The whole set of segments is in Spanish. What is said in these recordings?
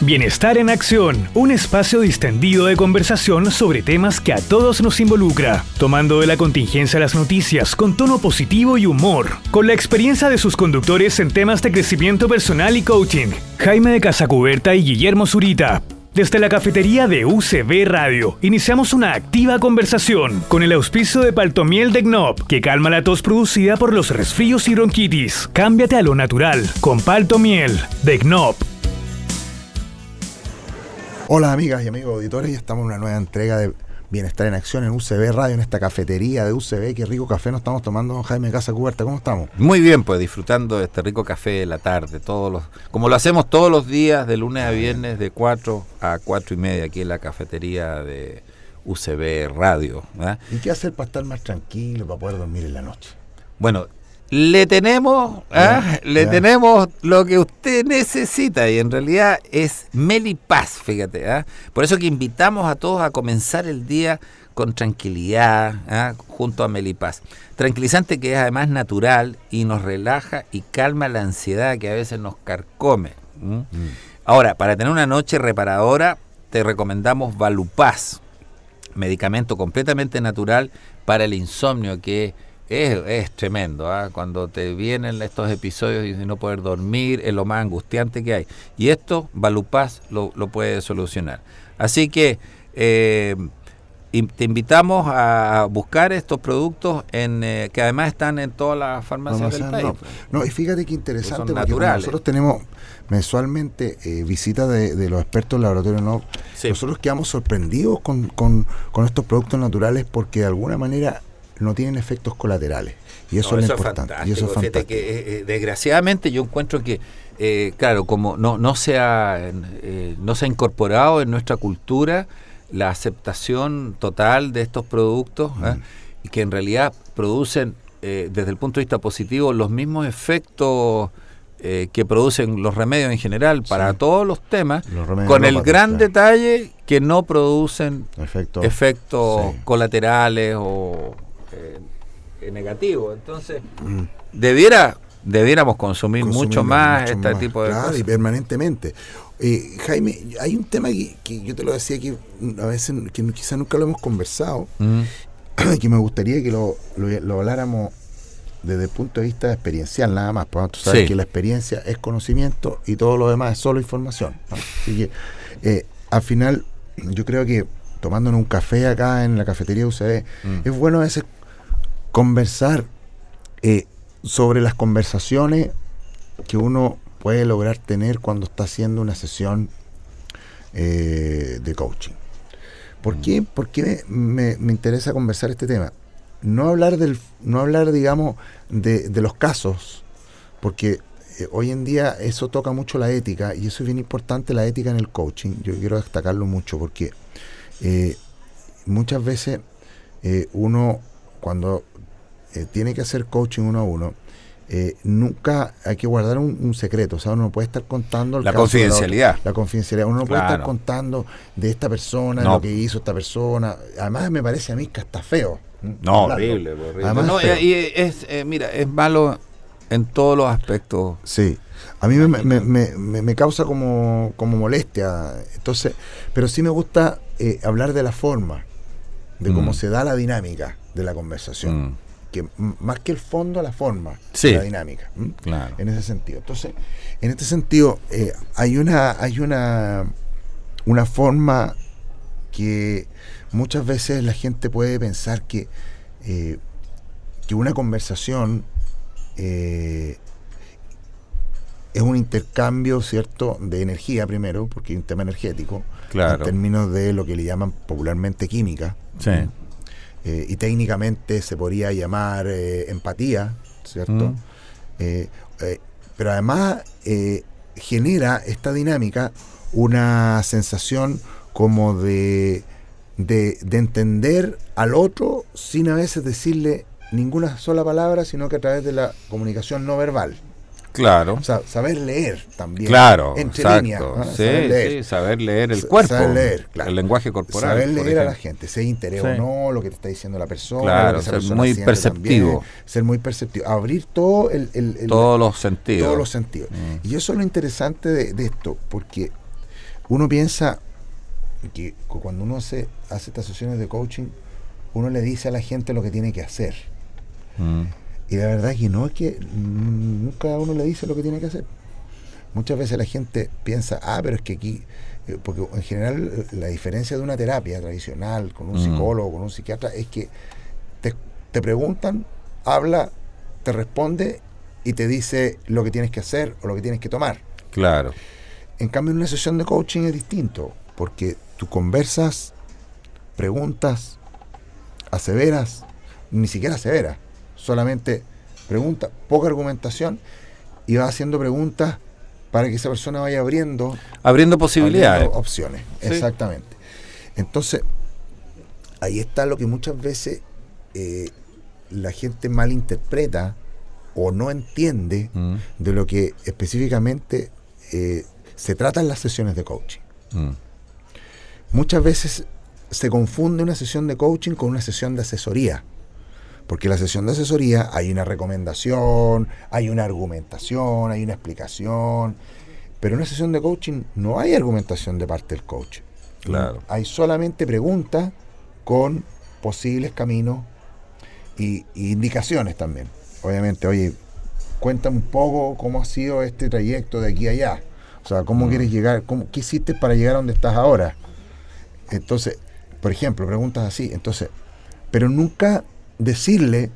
Bienestar en Acción, un espacio distendido de conversación sobre temas que a todos nos involucra, tomando de la contingencia las noticias con tono positivo y humor, con la experiencia de sus conductores en temas de crecimiento personal y coaching, Jaime de Casacuberta y Guillermo Zurita. Desde la cafetería de UCB Radio, iniciamos una activa conversación con el auspicio de Paltomiel de Gnob, que calma la tos producida por los resfríos y bronquitis. Cámbiate a lo natural con Paltomiel de Gnob. Hola amigas y amigos auditores, ya estamos en una nueva entrega de Bienestar en Acción en UCB Radio, en esta cafetería de UCB. Qué rico café nos estamos tomando, Jaime Casa Cuberta. ¿Cómo estamos? Muy bien, pues disfrutando de este rico café de la tarde, todos los, como lo hacemos todos los días, de lunes a viernes, de 4 a 4 y media, aquí en la cafetería de UCB Radio. ¿Y qué hacer para estar más tranquilo, para poder dormir en la noche? Bueno, le tenemos, ¿ah? le tenemos lo que usted necesita y en realidad es Melipaz, fíjate. ¿ah? Por eso que invitamos a todos a comenzar el día con tranquilidad ¿ah? junto a Melipaz. Tranquilizante que es además natural y nos relaja y calma la ansiedad que a veces nos carcome. Mm. Ahora, para tener una noche reparadora, te recomendamos Valupaz, medicamento completamente natural para el insomnio que es, tremendo, ¿ah? cuando te vienen estos episodios y no poder dormir, es lo más angustiante que hay. Y esto, Valupaz lo, lo puede solucionar. Así que eh, te invitamos a buscar estos productos en, eh, que además están en todas las farmacias del país. No, y fíjate qué interesante, porque nosotros tenemos mensualmente eh, visitas de, los expertos del laboratorio no nosotros quedamos sorprendidos con, con, con estos productos naturales porque de alguna manera no tienen efectos colaterales. Y eso, es importante. y eso es que, eh, desgraciadamente yo encuentro que, eh, claro, como no, no, se ha, eh, no se ha incorporado en nuestra cultura la aceptación total de estos productos ¿ah? y que en realidad producen, desde el punto de vista positivo, los mismos efectos que producen los remedios en general para todos los temas, con el gran detalle que no producen efectos colaterales o eh, negativo. Entonces, mm. debiera debiéramos consumir, mucho más este tipo de cosas. y permanentemente. Eh, Jaime, hay un tema que, yo te lo decía que a veces que quizás nunca lo hemos conversado, mm. que me gustaría que lo, lo, habláramos desde el punto de vista experiencial nada más, porque tú sabes que la experiencia es conocimiento y todo lo demás es solo información. Así que eh, al final yo creo que tomándonos un café acá en la cafetería UCB, mm. es bueno a veces conversar eh, sobre las conversaciones que uno puede lograr tener cuando está haciendo una sesión eh, de coaching. ¿Por qué, ¿Por qué me, interesa conversar este tema? No hablar, del, no hablar digamos, de, los casos, porque eh, hoy en día eso toca mucho la ética y eso es bien importante, la ética en el coaching. Yo quiero destacarlo mucho porque muchas veces uno cuando eh, tiene que hacer coaching uno a uno, eh, nunca hay que guardar un, secreto, o sea, uno no puede estar contando la confidencialidad. La, confidencialidad, uno no puede estar contando de esta persona, lo que hizo esta persona. Además, me parece a mí que está feo. No, horrible, horrible. y es, eh, mira, es malo en todos los aspectos. Sí. A mí me, me, me, causa como, como molestia. Entonces, pero sí me gusta hablar de la forma, de cómo mm. se da la dinámica de la conversación. Mm más que el fondo, la forma, la dinámica. En ese sentido. Entonces, en este sentido, eh, hay una, hay una, una forma que muchas veces la gente puede pensar que, eh, que una conversación eh, es un intercambio, ¿cierto?, de energía primero, porque hay un tema energético, en términos de lo que le llaman popularmente química. Sí. Eh, y técnicamente se podría llamar eh, empatía, ¿cierto? Mm. Eh, pero además genera esta dinámica una sensación como de, de, de, entender al otro sin a veces decirle ninguna sola palabra, sino que a través de la comunicación no verbal. Claro. O sea, saber leer también. Claro. Entre líneas. Sí, saber leer. Sí, saber leer el cuerpo. Saber leer, claro. El lenguaje corporal. Saber leer a la gente, sea interés o no, lo que te está diciendo la persona. Claro, ser muy perceptivo. ser muy perceptivo. Abrir todo el, todos los sentidos. Todos los sentidos. Mm. Y eso es lo interesante de, esto, porque uno piensa que cuando uno hace, hace estas sesiones de coaching, uno le dice a la gente lo que tiene que hacer. Mm. Y la verdad es que no es que mm, nunca uno le dice lo que tiene que hacer. Muchas veces la gente piensa, ah, pero es que aquí, eh, porque en general eh, la diferencia de una terapia tradicional con un Mm. psicólogo, con un psiquiatra, es que te, te preguntan, habla, te responde y te dice lo que tienes que hacer o lo que tienes que tomar. Claro. En cambio, en una sesión de coaching es distinto, porque tú conversas, preguntas, aseveras, ni siquiera aseveras, solamente preguntas, poca argumentación, y vas haciendo preguntas para que esa persona vaya abriendo, Abriendo posibilidades. abriendo opciones. Sí. Exactamente. Entonces, ahí está lo que muchas veces eh, la gente malinterpreta o no entiende Mm, de lo que específicamente eh, se trata en las sesiones de coaching. mm. Muchas veces se confunde una sesión de coaching con una sesión de asesoría. Porque en la sesión de asesoría hay una recomendación, hay una argumentación, hay una explicación. Pero en una sesión de coaching no hay argumentación de parte del coach. Claro. Hay solamente preguntas con posibles caminos y, y indicaciones también. Obviamente, oye, cuéntame un poco cómo ha sido este trayecto de aquí a allá. O sea, cómo quieres llegar, cómo, qué hiciste para llegar a donde estás ahora. Entonces, por ejemplo, preguntas así. Entonces, pero nunca decirle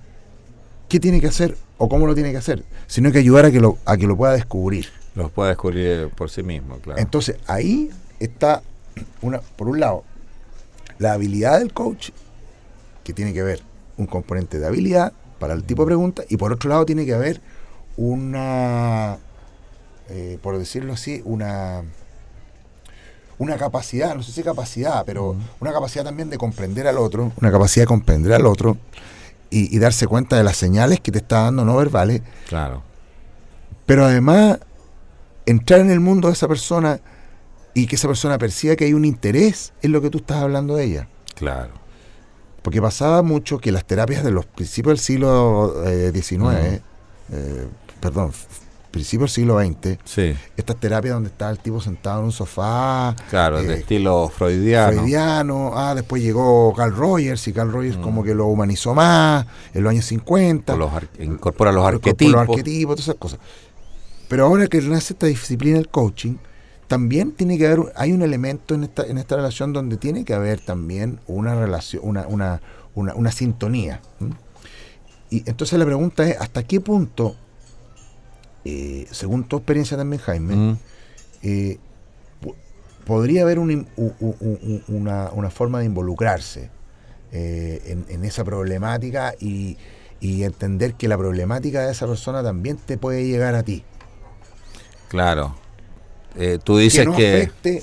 qué tiene que hacer o cómo lo tiene que hacer, sino que ayudar a que lo, a que lo pueda descubrir. Los puede descubrir por sí mismo, claro. Entonces, ahí está, una, por un lado, la habilidad del coach, que tiene que ver un componente de habilidad para el tipo de pregunta, y por otro lado tiene que haber una, eh, por decirlo así, una una capacidad, no sé si capacidad, pero una capacidad también de comprender al otro, una capacidad de comprender al otro y, y darse cuenta de las señales que te está dando no verbales Claro. pero además entrar en el mundo de esa persona y que esa persona perciba que hay un interés en lo que tú estás hablando de ella. Claro. Porque pasaba mucho que las terapias de los principios del siglo eh, XIX, eh, perdón, f- principios del siglo XX, Sí. estas terapias donde estaba el tipo sentado en un sofá, Claro, de eh, estilo freudiano. freudiano, ah, después llegó Carl Rogers y Carl Rogers como que lo humanizó más en los años 50. o los ar- incorpora los arquetipos. Los arquetipos, todas esas cosas. Pero ahora que nace esta disciplina del coaching, también tiene que haber, hay un elemento en esta, en esta relación donde tiene que haber también una relación, una, una, una, una sintonía. Y entonces la pregunta es, ¿hasta qué punto, eh, según tu experiencia también, Jaime, Mm, eh, po- podría haber un in- u- u- u- una, una forma de involucrarse eh, en, en esa problemática y, y entender que la problemática de esa persona también te puede llegar a ti. claro. Tú dices que no que. afecte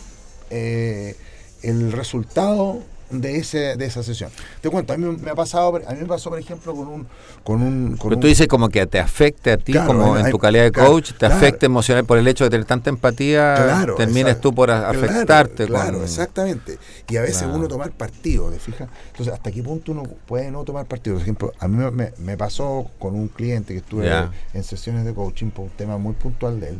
el resultado de ese de esa sesión. Te cuento, a mí me ha pasado, a mí me pasó por ejemplo con un con un con Pero un- tú dices como que te afecte a ti, Claro, como en tu calidad de claro, coach, te claro. afecte emocional por el hecho de tener tanta empatía, Claro, termines tú por afectarte. Claro, con- exactamente. Y a veces uno tomar partido, ¿te fijas? Entonces, ¿hasta qué punto uno puede no tomar partido? Por ejemplo, a mí me, me- pasó con un cliente que estuve en sesiones de coaching por un tema muy puntual de él.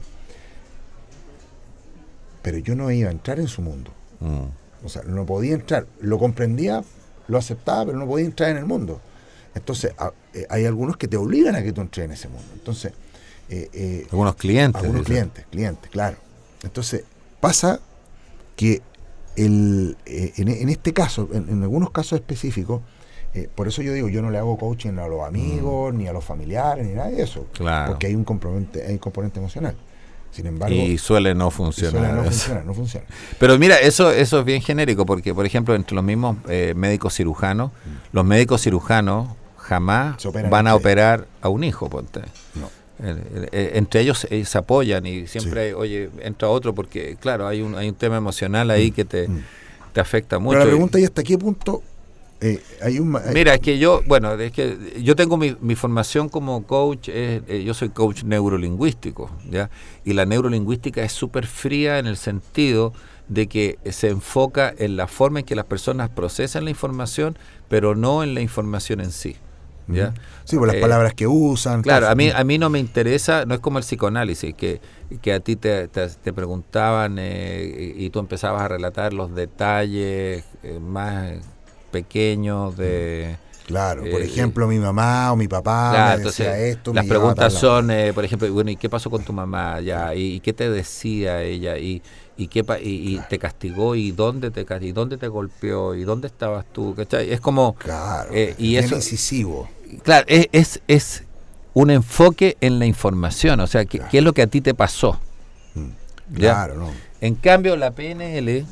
Pero yo no iba a entrar en su mundo. Mm, O sea, no podía entrar. Lo comprendía, lo aceptaba, pero no podía entrar en el mundo. Entonces, a- eh, hay algunos que te obligan a que tú entres en ese mundo. Entonces, eh, eh, Algunos clientes. algunos clientes, clientes, claro. Entonces, pasa que el, en, en este caso, en, en algunos casos específicos, por eso yo digo, yo no le hago coaching a los amigos, ni a los familiares, ni nada de eso. Mm. Claro. Porque hay un componente, hay un componente emocional. Sin embargo, Y suele no funcionar. suele no eso. funciona, no funciona. Pero mira, eso, eso es bien genérico, porque por ejemplo, entre los mismos eh, médicos cirujanos, los médicos cirujanos jamás van a operar a un hijo, ponte. No. El- entre ellos eh, se apoyan y siempre, oye, entra otro, porque claro, hay un, hay un tema emocional ahí que te, mm. te afecta mucho. Pero la pregunta es hasta qué punto eh, hay un... ma- hay- Mira, es que yo, bueno, es que yo tengo mi, mi formación como coach, es, eh, yo soy coach neurolingüístico, ¿ya? Y la neurolingüística es súper fría en el sentido de que se enfoca en la forma en que las personas procesan la información, pero no en la información en sí, ¿ya? Sí, por las Eh, palabras que usan. Claro, cosas. a mí, a mí no me interesa, no es como el psicoanálisis, que que a ti te, te, preguntaban eh, y tú empezabas a relatar los detalles eh, más pequeños de... Claro, por ejemplo, mi mamá o mi papá me decía esto. Las preguntas son, por ejemplo, bueno, ¿y qué pasó con tu mamá? ya ¿Y, qué te decía ella? ¿Y, y, qué, y, te castigó? ¿Y dónde te castigó? ¿Y dónde te golpeó? ¿Y dónde estabas tú? Es como... Claro, y es incisivo. Claro, es, es, es un enfoque en la información, o sea, ¿qué, es lo que a ti te pasó? Mm. Claro, ¿no? En cambio, la PNL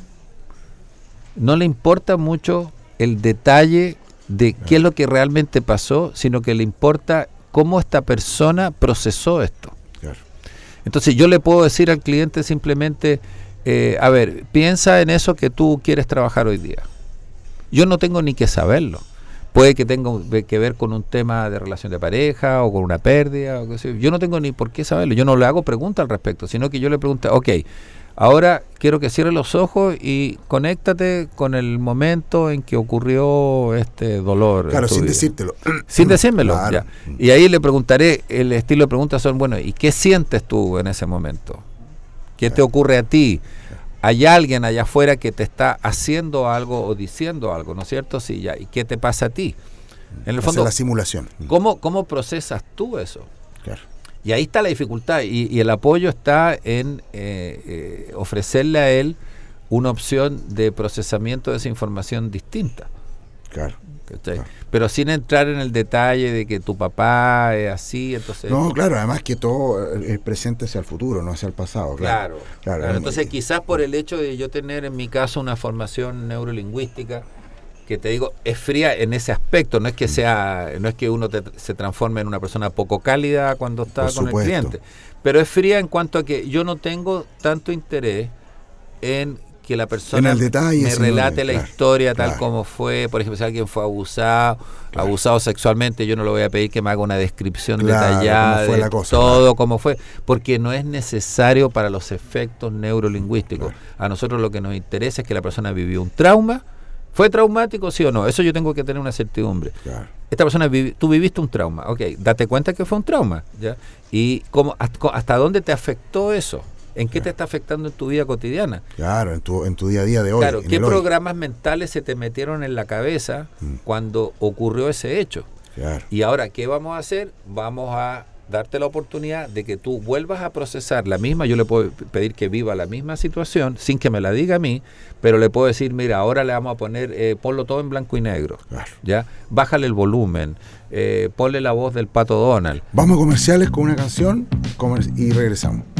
no le importa mucho el detalle de qué es lo que realmente pasó, sino que le importa cómo esta persona procesó esto. Entonces yo le puedo decir al cliente simplemente, eh, a ver, piensa en eso que tú quieres trabajar hoy día. Yo no tengo ni que saberlo puede que tenga que ver con un tema de relación de pareja o con una pérdida. O Yo no tengo ni por qué saberlo. Yo no le hago pregunta al respecto, sino que yo le pregunto, ok, ahora quiero que cierre los ojos y conéctate con el momento en que ocurrió este dolor. Claro, sin decírtelo. Sin decírmelo. Y ahí le preguntaré, el estilo de preguntas son, bueno, ¿y qué sientes tú en ese momento? ¿Qué te ocurre a ti? hay alguien allá afuera que te está haciendo algo o diciendo algo, ¿no es cierto? Sí, ya. ¿Y qué te pasa a ti? En el fondo, la simulación. ¿cómo, ¿Cómo procesas tú eso? Claro. Y ahí está la dificultad y, el apoyo está en eh, eh, ofrecerle a él una opción de procesamiento de esa información distinta. Claro. Pero sin entrar en el detalle de que tu papá es así, entonces... No, claro, además que todo el presente hacia el futuro, no hacia el pasado. Claro, claro. entonces quizás por el hecho de yo tener en mi caso una formación neurolingüística, que te digo, es fría en ese aspecto, no es que mm. sea, no es que uno se transforme en una persona poco cálida cuando está con el cliente, pero es fría en cuanto a que yo no tengo tanto interés en que la persona me relate la historia tal como fue. Por ejemplo, si alguien fue abusado, abusado sexualmente, yo no le voy a pedir que me haga una descripción detallada de todo como fue, porque no es necesario para los efectos neurolingüísticos. A nosotros lo que nos interesa es que la persona vivió un trauma. ¿Fue traumático, sí o no? Eso yo tengo que tener una certidumbre. Esta persona, tú viviste un trauma, ok, date cuenta que fue un trauma, ¿ya? Y cómo, hasta dónde te afectó eso. ¿En qué te está afectando en tu vida cotidiana? Claro, en tu, en tu día a día de hoy. Claro, ¿qué programas mentales se te metieron en la cabeza mm. cuando ocurrió ese hecho? Claro. Y ahora, ¿qué vamos a hacer? Vamos a darte la oportunidad de que tú vuelvas a procesar la misma, yo le puedo pedir que viva la misma situación sin que me la diga a mí, pero le puedo decir, mira, ahora le vamos a poner, eh, ponlo todo en blanco y negro, claro. ¿ya? Bájale el volumen, eh, ponle la voz del pato Donald. Vamos a comerciales con una canción y regresamos.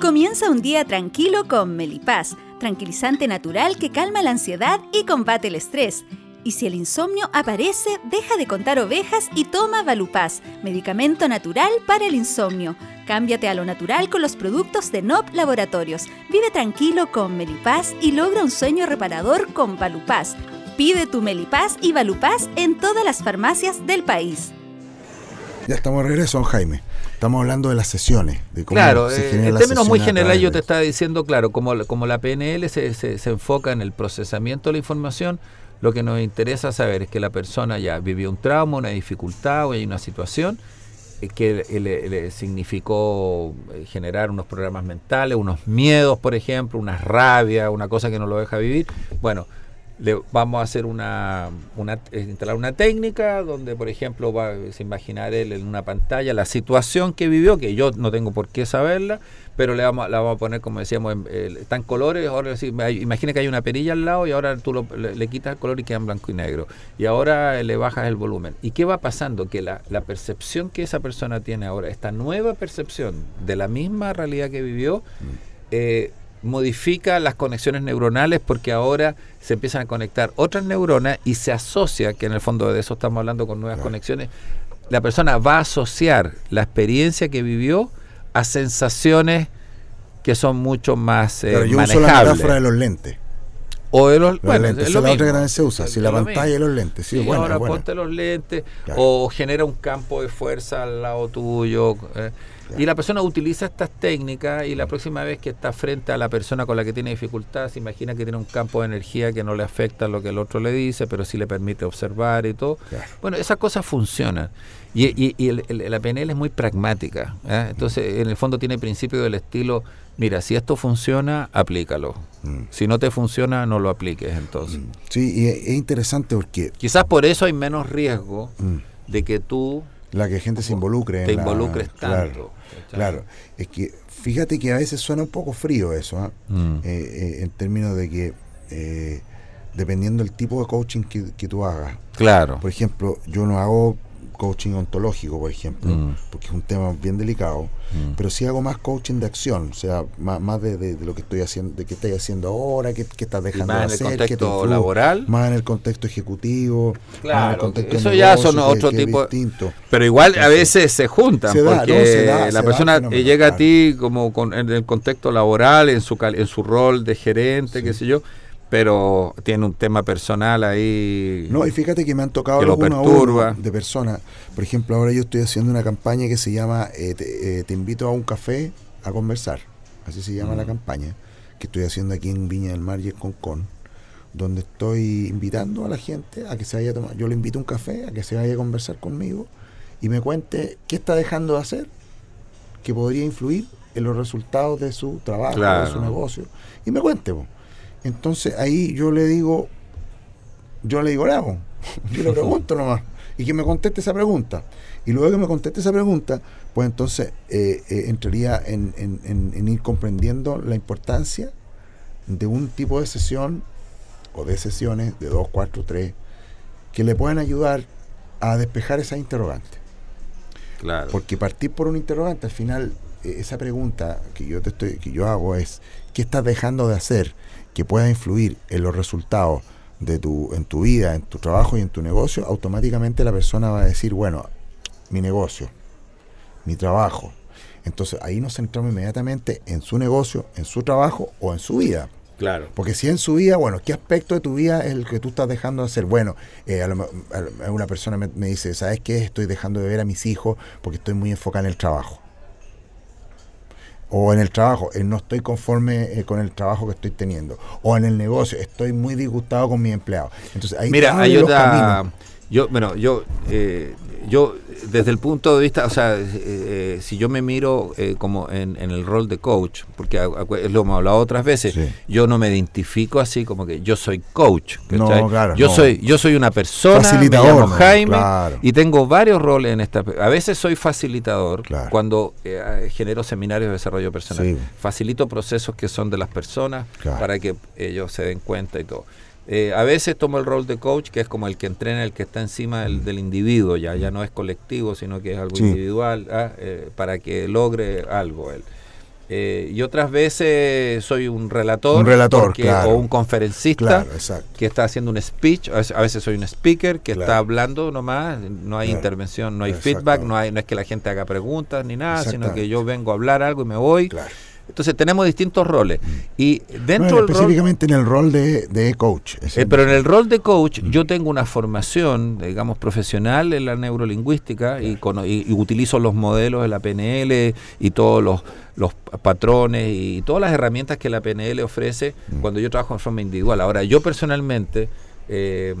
Comienza un día tranquilo con Melipaz, tranquilizante natural que calma la ansiedad y combate el estrés. Y si el insomnio aparece, deja de contar ovejas y toma Valupaz, medicamento natural para el insomnio. Cámbiate a lo natural con los productos de NOP Laboratorios. Vive tranquilo con Melipaz y logra un sueño reparador con Valupaz. Pide tu Melipaz y Valupaz en todas las farmacias del país. Ya estamos de regreso, Jaime. Estamos hablando de las sesiones. De cómo claro, se eh, genera en términos muy generales yo te estaba diciendo, claro, como, como la PNL se, se, se enfoca en el procesamiento de la información, lo que nos interesa saber es que la persona ya vivió un trauma, una dificultad o hay una situación eh, que le, le significó eh, generar unos programas mentales, unos miedos, por ejemplo, una rabia, una cosa que no lo deja vivir. Bueno, le vamos a hacer una, una eh, instalar una técnica donde por ejemplo va a imaginar él en una pantalla la situación que vivió que yo no tengo por qué saberla pero le vamos, la vamos a poner como decíamos en, eh, está en colores ahora sí, imagina que hay una perilla al lado y ahora tú lo- le, le quitas el color y queda en blanco y negro. Y ahora le bajas el volumen. Y qué va pasando que la, la percepción que esa persona tiene ahora esta nueva percepción de la misma realidad que vivió eh, modifica las conexiones neuronales porque ahora se empiezan a conectar otras neuronas y se asocia, que en el fondo de eso estamos hablando con nuevas Claro. conexiones, la persona va a asociar la experiencia que vivió a sensaciones que son mucho más eh, Claro, yo uso la manejables. metáfora de los lentes. o de los, Los bueno, lentes, es lo es la otra que mismo. también se usa. Es Si la pantalla y mismo. los lentes. Sí, Sí, bueno, ahora bueno. ponte los lentes Claro. o genera un campo de fuerza al lado tuyo. eh. Claro. Y la persona utiliza estas técnicas y la próxima vez que está frente a la persona con la que tiene dificultad, se imagina que tiene un campo de energía que no le afecta lo que el otro le dice, pero sí le permite observar y todo. Claro. Bueno, esas cosas funcionan. Y, y- y el- el- la PNL es muy pragmática. ¿eh? Entonces, en el fondo tiene principio del estilo, mira, si esto funciona, aplícalo. Mm. Si no te funciona, no lo apliques entonces. Sí, y es es interesante porque Quizás por eso hay menos riesgo mm, de que tú la que gente se involucre. te involucres claro, tanto. ¿cachai? Claro, es que fíjate que a veces suena un poco frío eso, ¿ah? Mm. Eh, eh, en términos de que eh, dependiendo del tipo de coaching que, que tú hagas. Claro. Por ejemplo, yo no hago coaching ontológico, por ejemplo, Mm. porque es un tema bien delicado, Mm. pero sí hago más coaching de acción, o sea, más, más de, de- de lo que estoy haciendo, de qué estás haciendo ahora, qué, qué estás Y dejando más de en el contexto influye, laboral. más en el contexto ejecutivo, más en el Claro, contexto eso ya son que- otro que tipo- distinto. Pero igual a veces se juntan se da, porque no, se da, la se persona llega a ti como con, en el contexto laboral, en su en su rol de gerente, qué sé yo, pero tiene un tema personal ahí. No, y fíjate que me han tocado Que lo perturba. de personas. Por ejemplo, ahora yo estoy haciendo una campaña que se llama eh, te, eh, Te invito a un café a conversar. Así se llama la Mm. campaña que estoy haciendo aquí en Viña del Mar y en Concón. Donde estoy invitando a la gente a que se vaya a tomar. Yo le invito a un café, a que se vaya a conversar conmigo y me cuente qué está dejando de hacer que podría influir en los resultados de su trabajo, de su negocio. Y me cuente. po. Entonces ahí yo le digo, yo le digo, Lago, yo le pregunto nomás. Y que me conteste esa pregunta. Y luego que me conteste esa pregunta, pues entonces eh, eh, entraría en, en- en- en ir comprendiendo la importancia de un tipo de sesión o de sesiones de dos, cuatro, tres, que le puedan ayudar a despejar esas interrogantes. Claro. Porque partir por un interrogante, al final, eh, esa pregunta que yo te estoy, que yo hago es, ¿qué estás dejando de hacer que pueda influir en los resultados de tu, en tu vida, en tu trabajo y en tu negocio? Automáticamente la persona va a decir, bueno, mi negocio, mi trabajo. Entonces ahí nos centramos inmediatamente en su negocio, en su trabajo o en su vida. Claro. Porque si en su vida, bueno, ¿qué aspecto de tu vida es el que tú estás dejando de hacer? Bueno, eh, a lo a lo- una persona me, me dice, ¿sabes qué? Estoy dejando de ver a mis hijos porque estoy muy enfocado en el trabajo. O en el trabajo, eh, no estoy conforme eh, con el trabajo que estoy teniendo. O en el negocio, estoy muy disgustado con mi empleado. Entonces ahí Mira, hay otra. Yo, bueno, yo, eh, yo desde el punto de vista, o sea, eh, eh, si yo me miro eh, como en, en el rol de coach, porque lo hemos hablado otras veces, Sí. yo no me identifico así como que yo soy coach. No, claro, yo no. soy, yo soy una persona, Facilitador, me llamo no, Jaime claro. y tengo varios roles en esta. A veces soy facilitador Claro. cuando eh, genero seminarios de desarrollo personal. Sí. Facilito procesos que son de las personas para que ellos se den cuenta y todo. Eh, a veces tomo el rol de coach, que es como el que entrena, el que está encima del, del individuo, ya, ya no es colectivo, sino que es algo Sí. individual, ah, eh, para que logre algo él. Eh, y otras veces soy un relator, Un relator, porque- claro. o un conferencista Claro, que está haciendo un speech, a veces, soy un speaker que Claro. está hablando nomás, no hay intervención, no hay feedback, no, hay, no es que la gente haga preguntas ni nada, sino que yo vengo a hablar algo y me voy. Entonces tenemos distintos roles. Y dentro rol... específicamente en el rol de, de coach. Eh, pero en el rol de coach, yo tengo una formación, digamos, profesional en la neurolingüística y, y- y utilizo los modelos de la PNL y todos los, los patrones y todas las herramientas que la PNL ofrece cuando yo trabajo en forma individual. Ahora, yo personalmente eh,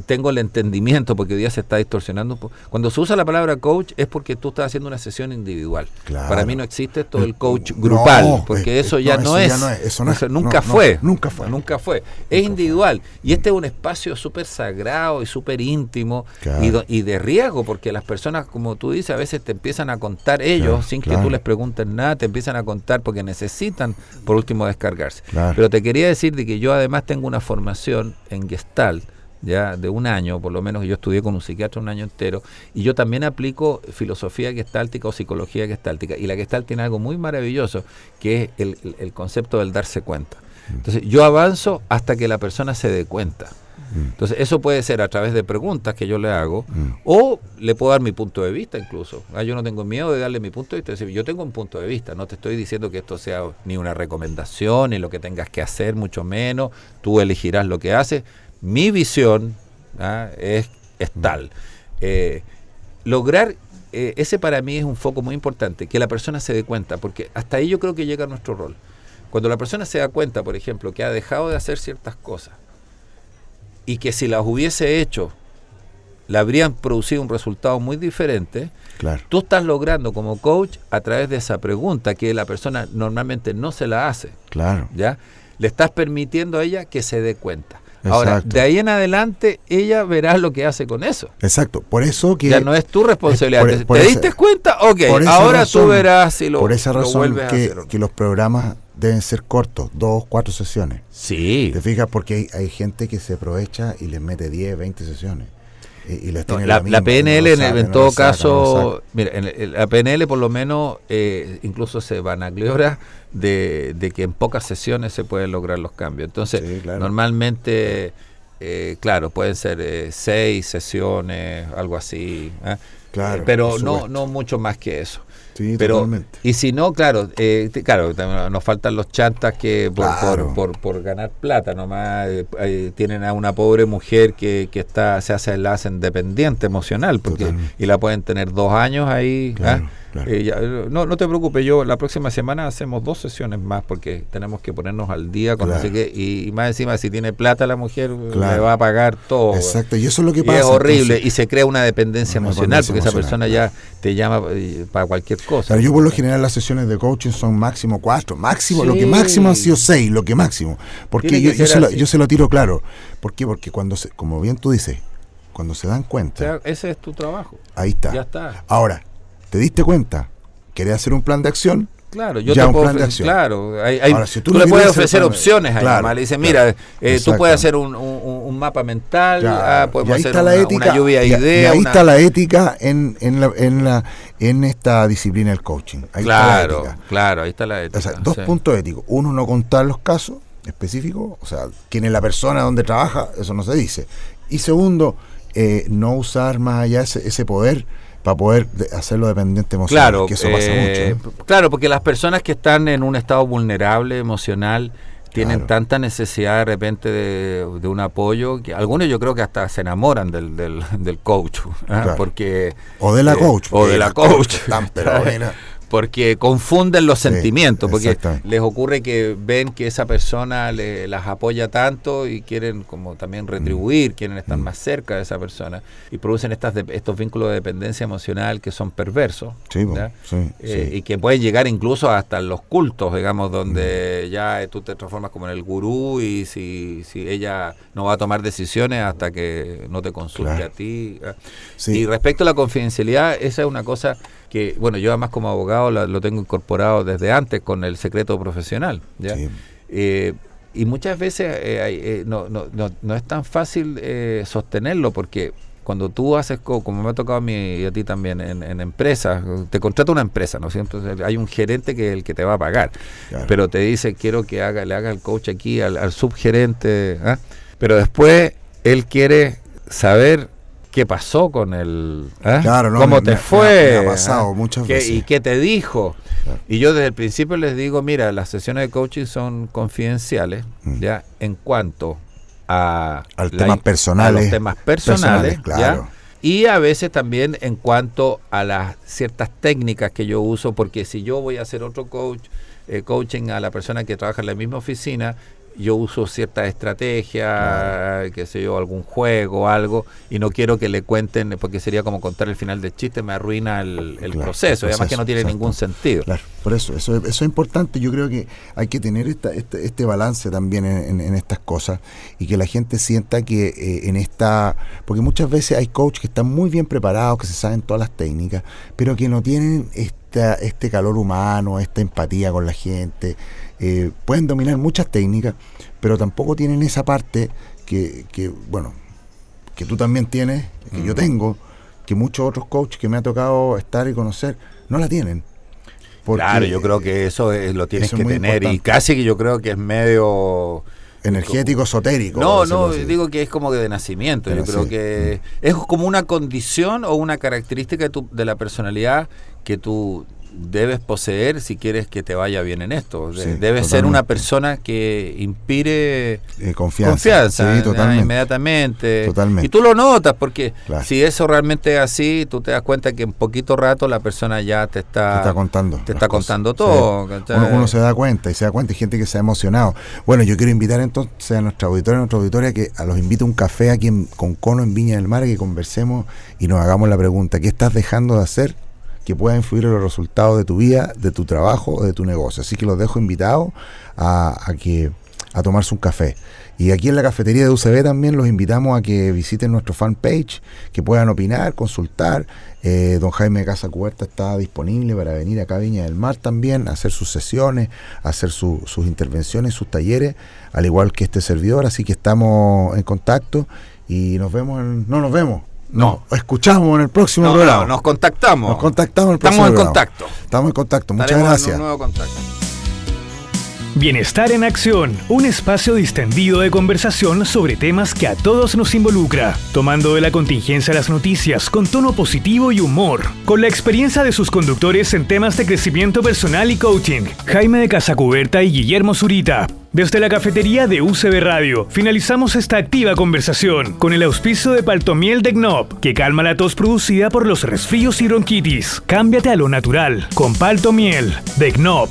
tengo el entendimiento, porque hoy día se está distorsionando un poco. Cuando se usa la palabra coach es porque tú estás haciendo una sesión individual. Claro. Para mí no existe todo el coach No, grupal, porque eh, eso eh, ya no, no, eso es. ya no es, eso no es, nunca fue. nunca fue. Nunca fue. Es individual. Y este es un espacio súper sagrado y súper íntimo Claro. y, de riesgo, porque las personas, como tú dices, a veces te empiezan a contar ellos, Claro, sin que tú les preguntes nada, te empiezan a contar porque necesitan, por último, descargarse. Pero te quería decir de que yo además tengo una formación en Gestalt, ya de un año, por lo menos yo estudié con un psiquiatra un año entero, y yo también aplico filosofía gestáltica o psicología gestáltica. Y la gestalt tiene algo muy maravilloso, que es el, el- el concepto del darse cuenta. Entonces yo avanzo hasta que la persona se dé cuenta. Entonces eso puede ser a través de preguntas que yo le hago Mm. o le puedo dar mi punto de vista incluso. Ah, yo no tengo miedo de darle mi punto de vista. Es decir, yo tengo un punto de vista, no te estoy diciendo que esto sea ni una recomendación, ni lo que tengas que hacer, mucho menos. Tú elegirás lo que haces. Mi visión ah, es, es tal. Eh, lograr, eh, ese para mí es un foco muy importante, que la persona se dé cuenta, porque hasta ahí yo creo que llega nuestro rol. Cuando la persona se da cuenta, por ejemplo, que ha dejado de hacer ciertas cosas y que si las hubiese hecho, le habrían producido un resultado muy diferente, Claro. tú estás logrando como coach a través de esa pregunta que la persona normalmente no se la hace, Claro. ¿ya? Le estás permitiendo a ella que se dé cuenta. Ahora, de ahí en adelante, ella verá lo que hace con eso. Exacto. Por eso que. ya no es tu responsabilidad. por- ¿Te, por te esa- diste cuenta? Ok, ahora razón- tú verás si lo, por esa lo razón a que, que los programas deben ser cortos, dos, cuatro sesiones. Sí. ¿Te fijas? Porque hay, hay gente que se aprovecha y les mete 10, 20 sesiones. Y, No, la, PNL, no en, sacan, en no todo caso, mira, en el- la PNL por lo menos eh, incluso se vanaglora de, de que en pocas sesiones se pueden lograr los cambios. Entonces, Sí, claro. normalmente, eh, claro, pueden ser eh, seis sesiones, algo así. ¿eh? Claro, pero no, no mucho más que eso. Sí, Pero, totalmente. y si no, claro, eh, claro, nos faltan los chantas que por, Claro. por, por, por ganar plata nomás eh, eh, tienen a una pobre mujer que, que está se hace la hacen dependiente emocional porque Totalmente. y la pueden tener dos años ahí. Claro, ¿ah? Claro. Eh, ya, eh, no, no te preocupes, yo la próxima semana hacemos dos sesiones más porque tenemos que ponernos al día con no sé Claro. qué, y, y más encima si tiene plata la mujer Claro. le va a pagar todo. Exacto. Y eso es lo que Y pasa. es horrible entonces- y se crea una dependencia Una emocional porque esa persona ya te llama eh, para cualquier cosa. Claro, yo por lo general las sesiones de coaching son máximo cuatro, máximo, lo que máximo han sido seis, lo que máximo. Porque yo, se lo, yo se lo tiro claro. ¿Por qué? Porque cuando, se, como bien tú dices, cuando se dan O cuenta, sea, ese es tu trabajo. ahí está. Ya está. Ahora, ¿te diste cuenta? ¿Querés hacer un plan de acción? Claro, yo Ya te un puedo plan de ofrecer, acción. claro, hay, hay- Ahora, si tú tú, le puedes ofrecer opciones a Claro, ella, le dices, claro, mira, eh, tú puedes hacer un, un- un mapa mental, Claro, ah, podemos hacer una, ética. una lluvia de y- y ideas. ahí una- está la ética en, en, la, en, la, en esta disciplina del coaching. Ahí claro, está la ética. claro, ahí está la ética. O sea, dos sí. puntos éticos. Uno, no contar los casos específicos, o sea, quién es la persona donde trabaja, eso no se dice. Y segundo, eh, no usar más allá ese, ese poder para poder de- hacerlo dependiente emocional, Claro, que eso pasa eh, mucho. ¿no? Claro, porque las personas que están en un estado vulnerable, emocional, tienen Claro. tanta necesidad de repente de, de un apoyo que algunos yo creo que hasta se enamoran del, del, del coach, ¿ah? Claro. porque O de la eh, coach. o de la coach, están, pero. porque confunden los Sí, sentimientos, porque les ocurre que ven que esa persona le- las apoya tanto y quieren como también retribuir, quieren estar Mm. más cerca de esa persona y producen estas de- estos vínculos de dependencia emocional que son perversos. Sí, Eh, sí. y que pueden llegar incluso hasta los cultos, digamos, donde ya eh, tú te transformas como en el gurú y si, si ella no va a tomar decisiones hasta que no te consulte Claro. a ti. Y respecto a la confidencialidad, esa es una cosa que, bueno, yo además como abogado la- lo tengo incorporado desde antes con el secreto profesional. ¿ya? Sí. Eh, y muchas veces eh, eh, no, no, no, no es tan fácil eh, sostenerlo porque cuando tú haces, como me ha tocado a mí y a ti también, en, empresas, te contrata una empresa, ¿no es cierto? hay un gerente que es el que te va a pagar, pero te dice, quiero que haga, le haga el coach aquí al, subgerente, ¿ah? pero después él quiere saber qué pasó con el... ¿ah? Claro, cómo te fue. ha pasado muchas veces. Y qué te dijo. Y yo desde el principio les digo, mira, las sesiones de coaching son confidenciales, mm. ¿ya? En cuanto a, Al temas personales, los temas personales, claro. Y a veces también en cuanto a las ciertas técnicas que yo uso, porque si yo voy a hacer otro coach, eh, coaching a la persona que trabaja en la misma oficina, yo uso cierta estrategia, que qué sé yo, algún juego, algo, y no quiero que le cuenten, porque sería como contar el final del chiste, me arruina el, proceso, y además que no tiene ningún sentido. Claro, por eso, eso, eso es importante, yo creo que hay que tener esta, este, este balance también en, estas cosas, y que la gente sienta que eh, en esta, porque muchas veces hay coaches que están muy bien preparados, que se saben todas las técnicas, pero que no tienen esta, este calor humano, esta empatía con la gente, eh, pueden dominar muchas técnicas, pero tampoco tienen esa parte que, bueno, que tú también tienes, que yo mm. tengo, que muchos otros coaches que me ha tocado estar y conocer no la tienen. claro, yo creo que eso lo tienes que tener y casi que yo creo que es medio energético esotérico. No, no, digo que es como que de nacimiento. yo creo que mm. es como una condición o una característica de, de la personalidad que tú debes poseer si quieres que te vaya bien en esto. debes ser una persona que inspire eh, confianza, inmediatamente. Y tú lo notas, porque si eso realmente es así, tú te das cuenta que en poquito rato la persona ya te está, está contando. Te está contando todo. Uno, se da cuenta y se da cuenta, hay gente que se ha emocionado. Bueno, yo quiero invitar entonces a nuestra auditoria, a nuestra auditoria, que a los invito a un café aquí en, con Cono en Viña del Mar, que conversemos y nos hagamos la pregunta, ¿qué estás dejando de hacer que pueda influir en los resultados de tu vida, de tu trabajo o de tu negocio. Así que los dejo invitados a, a tomarse un café. Y aquí en la cafetería de UCB también los invitamos a que visiten nuestro fanpage, que puedan opinar, consultar. Eh, don Jaime Casa Cuberta está disponible para venir acá a Viña del Mar también, a hacer sus sesiones, hacer sus intervenciones, sus talleres, al igual que este servidor. Así que estamos en contacto y nos vemos, en, no nos vemos, no, escuchamos en el próximo programa. nos contactamos. Nos contactamos en el próximo Estamos en contacto. Estamos en contacto. Muchas gracias. un nuevo contacto. Bienestar en Acción, un espacio distendido de conversación sobre temas que a todos nos involucra, tomando de la contingencia las noticias con tono positivo y humor, con la experiencia de sus conductores en temas de crecimiento personal y coaching, Jaime de Casacuberta y Guillermo Zurita. Desde la cafetería de UCB Radio, finalizamos esta activa conversación con el auspicio de Paltomiel de Gnob, que calma la tos producida por los resfríos y bronquitis. Cámbiate a lo natural con Paltomiel de Gnob.